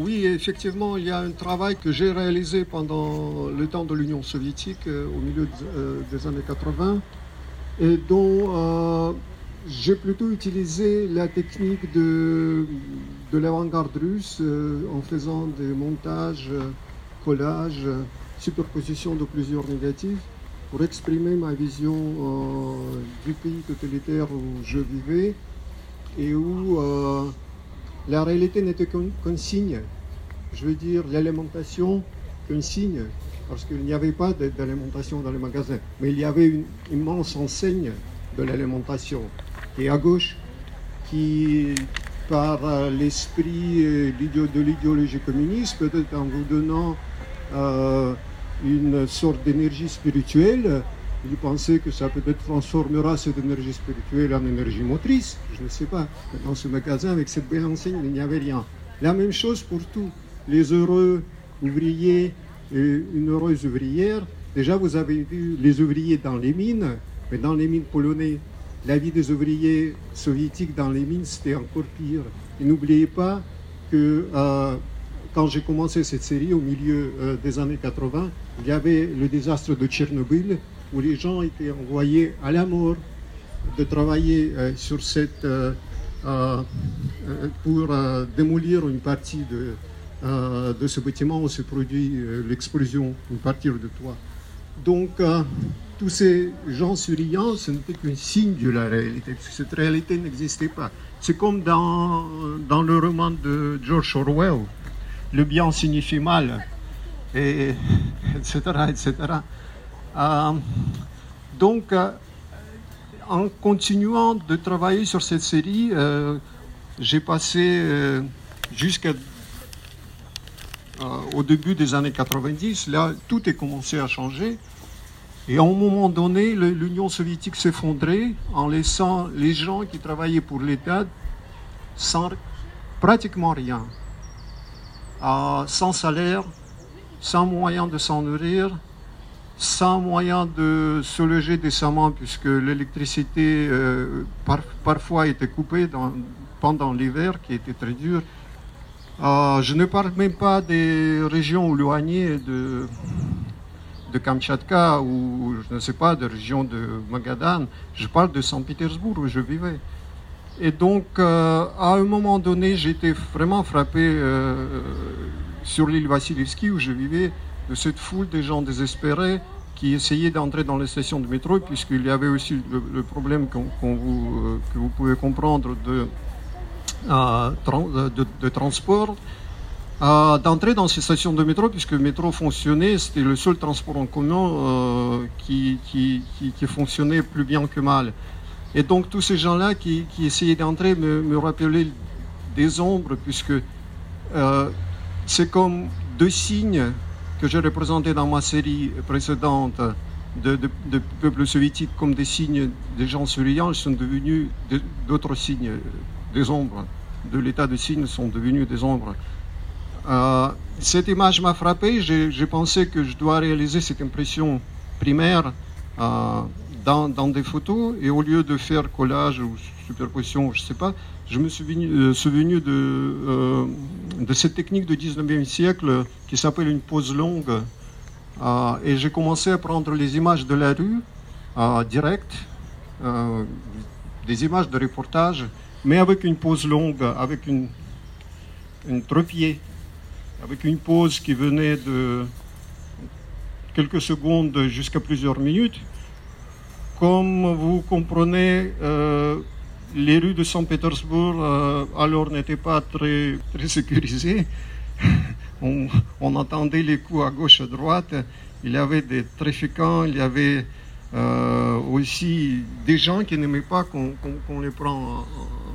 oui, effectivement, il y a un travail que j'ai réalisé pendant le temps de l'Union soviétique, euh, au milieu euh, des années 80, et dont j'ai plutôt utilisé la technique de, de l'avant-garde russe en faisant des montages, collages, superposition de plusieurs négatifs pour exprimer ma vision du pays totalitaire où je vivais et où la réalité n'était qu'un signe. Je veux dire, l'alimentation qu'un signe, parce qu'il n'y avait pas d'alimentation dans les magasins, mais il y avait une immense enseigne de l'alimentation qui à gauche, qui, par l'esprit euh, de l'idéologie communiste, peut-être en vous donnant euh, une sorte d'énergie spirituelle, il pensait que ça peut-être transformera cette énergie spirituelle en énergie motrice. Je ne sais pas. Dans ce magasin, avec cette belle enseigne, il n'y avait rien. La même chose pour tous les heureux ouvriers et une heureuse ouvrière. Déjà, vous avez vu les ouvriers dans les mines, mais dans les mines polonaises, la vie des ouvriers soviétiques dans les mines, c'était encore pire. Et n'oubliez pas que euh, quand j'ai commencé cette série, au milieu euh, des années 80, il y avait le désastre de Tchernobyl, où les gens étaient envoyés à la mort de travailler euh, sur cette, euh, euh, pour démolir une partie de, de ce bâtiment où se produit l'explosion, une partie de toit. Donc, tous ces gens souriants, ce n'était qu'un signe de la réalité, cette réalité n'existait pas. C'est comme dans, dans le roman de George Orwell, le bien signifie mal, et, etc., etc. Euh, donc, euh, en continuant de travailler sur cette série, euh, j'ai passé jusqu'au début des années 90. Là, tout est commencé à changer. Et à un moment donné, l'Union soviétique s'effondrait en laissant les gens qui travaillaient pour l'État sans pratiquement rien, sans salaire, sans moyen de s'en nourrir, sans moyen de se loger décemment puisque l'électricité euh, parfois était coupée pendant l'hiver qui était très dur. Euh, je ne parle même pas des régions éloignées de, de Kamchatka ou je ne sais pas, de régions de Magadan. Je parle de Saint-Pétersbourg où je vivais. Et donc, euh, à un moment donné, j'étais vraiment frappé sur l'île Vassilievski où je vivais de cette foule de gens désespérés qui essayaient d'entrer dans les stations de métro, puisqu'il y avait aussi le, problème vous, euh, que vous pouvez comprendre de, euh, de, transport, euh, d'entrer dans ces stations de métro, puisque le métro fonctionnait, c'était le seul transport en commun qui, qui, qui, fonctionnait plus bien que mal. Et donc tous ces gens-là qui, essayaient d'entrer me, me, rappelaient des ombres, puisque c'est comme deux signes que j'ai représenté dans ma série précédente de, de, peuples soviétiques comme des signes des gens souriants sont devenus d'autres signes, des ombres. De l'état de signes sont devenus des ombres. Euh, cette image m'a frappé. J'ai pensé que je dois réaliser cette impression primaire euh, dans, des photos et au lieu de faire collage ou superposition, je ne sais pas, je me suis euh, souvenu, de, euh, de cette technique du 19e siècle qui s'appelle une pose longue. Euh, et j'ai commencé à prendre les images de la rue, direct, des images de reportage, mais avec une pose longue, avec une, une avec une pause qui venait de quelques secondes jusqu'à plusieurs minutes. Comme vous comprenez, les rues de Saint-Pétersbourg euh, alors n'étaient pas très, très sécurisées. on, entendait les coups à gauche, à droite. Il y avait des trafiquants, il y avait euh, aussi des gens qui n'aimaient pas qu'on les prend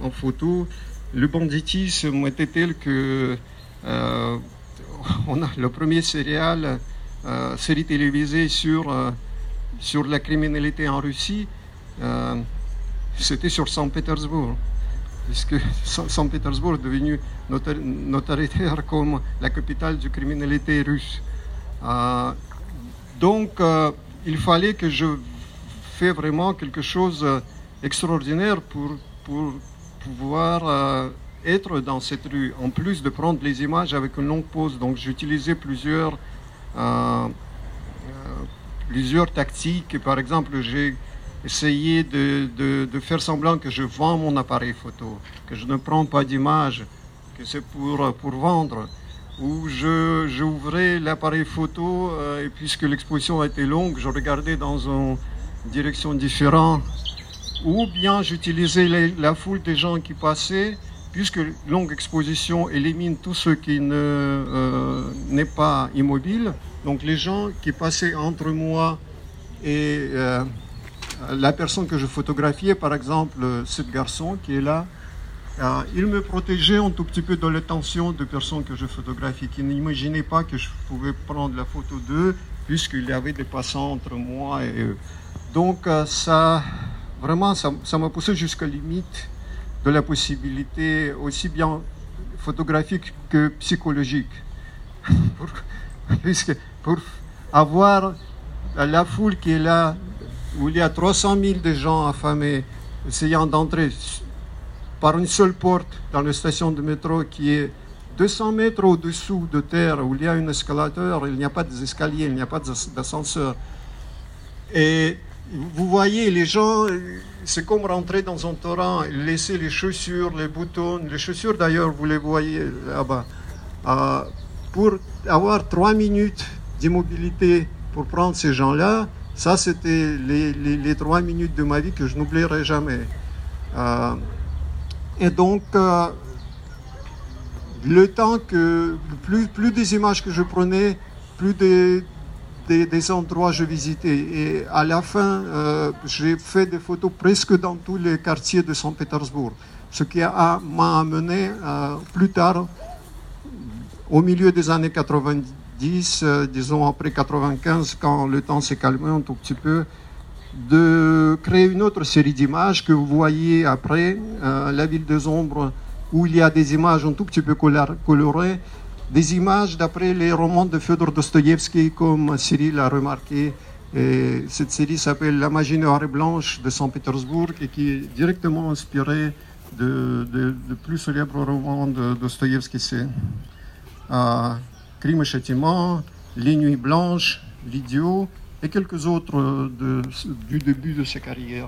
en, photo. Le banditisme était tel que euh, on a le premier serial, série télévisée sur, sur la criminalité en Russie c'était sur Saint-Pétersbourg, puisque Saint-Pétersbourg est devenu notaritaire comme la capitale de criminalité russe. Euh, donc, euh, il fallait que je fasse vraiment quelque chose d'extraordinaire pour, pour pouvoir euh, être dans cette rue, en plus de prendre les images avec une longue pause. Donc j'utilisais plusieurs, euh, plusieurs tactiques. Par exemple, j'ai essayé de, de, faire semblant que je vends mon appareil photo, que je ne prends pas d'image, que c'est pour, pour vendre. Ou j'ouvrais l'appareil photo et puisque l'exposition a été longue, je regardais dans une direction différente ou bien j'utilisais la foule des gens qui passaient, puisque longue exposition élimine tout ce qui euh, n'est pas immobile. Donc les gens qui passaient entre moi et euh, la personne que je photographiais, par exemple ce garçon qui est là, euh, il me protégeait un tout petit peu de l'attention de personnes que je photographiais, qui n'imaginaient pas que je pouvais prendre la photo d'eux, puisqu'il y avait des passants entre moi et eux. Donc ça vraiment, ça m'a poussé jusqu'à la limite de la possibilité aussi bien photographique que psychologique. puisque pour avoir la foule qui est là, où il y a 300 000 de gens affamés, essayant d'entrer par une seule porte dans la station de métro qui est 200 mètres au-dessous de terre, où il y a un escalateur, il n'y a pas d'escalier, il n'y a pas d'ascenseur. Et vous voyez, les gens, c'est comme rentrer dans un torrent, laisser les chaussures, les boutons, les chaussures d'ailleurs, vous les voyez là-bas. Euh, pour avoir trois minutes d'immobilité pour prendre ces gens-là, ça c'était les, trois minutes de ma vie que je n'oublierai jamais. Euh, et donc, euh, le temps que, plus, plus des images que je prenais, plus des, des, endroits que je visitais. Et à la fin, euh, j'ai fait des photos presque dans tous les quartiers de Saint-Pétersbourg. Ce qui m'a amené plus tard, au milieu des années 90, euh, disons après 95, quand le temps s'est calmé un tout petit peu, de créer une autre série d'images que vous voyez après, La ville des ombres, où il y a des images un tout petit peu colorées des images d'après les romans de Fyodor Dostoïevski, comme Cyril a remarqué. cette série s'appelle La magie noire et blanche de Saint-Pétersbourg et qui est directement inspirée de, de, plus célèbre roman de Dostoïevski, c'est euh, Crime et châtiment, Les nuits blanches, L'idiot et quelques autres du début de sa carrière.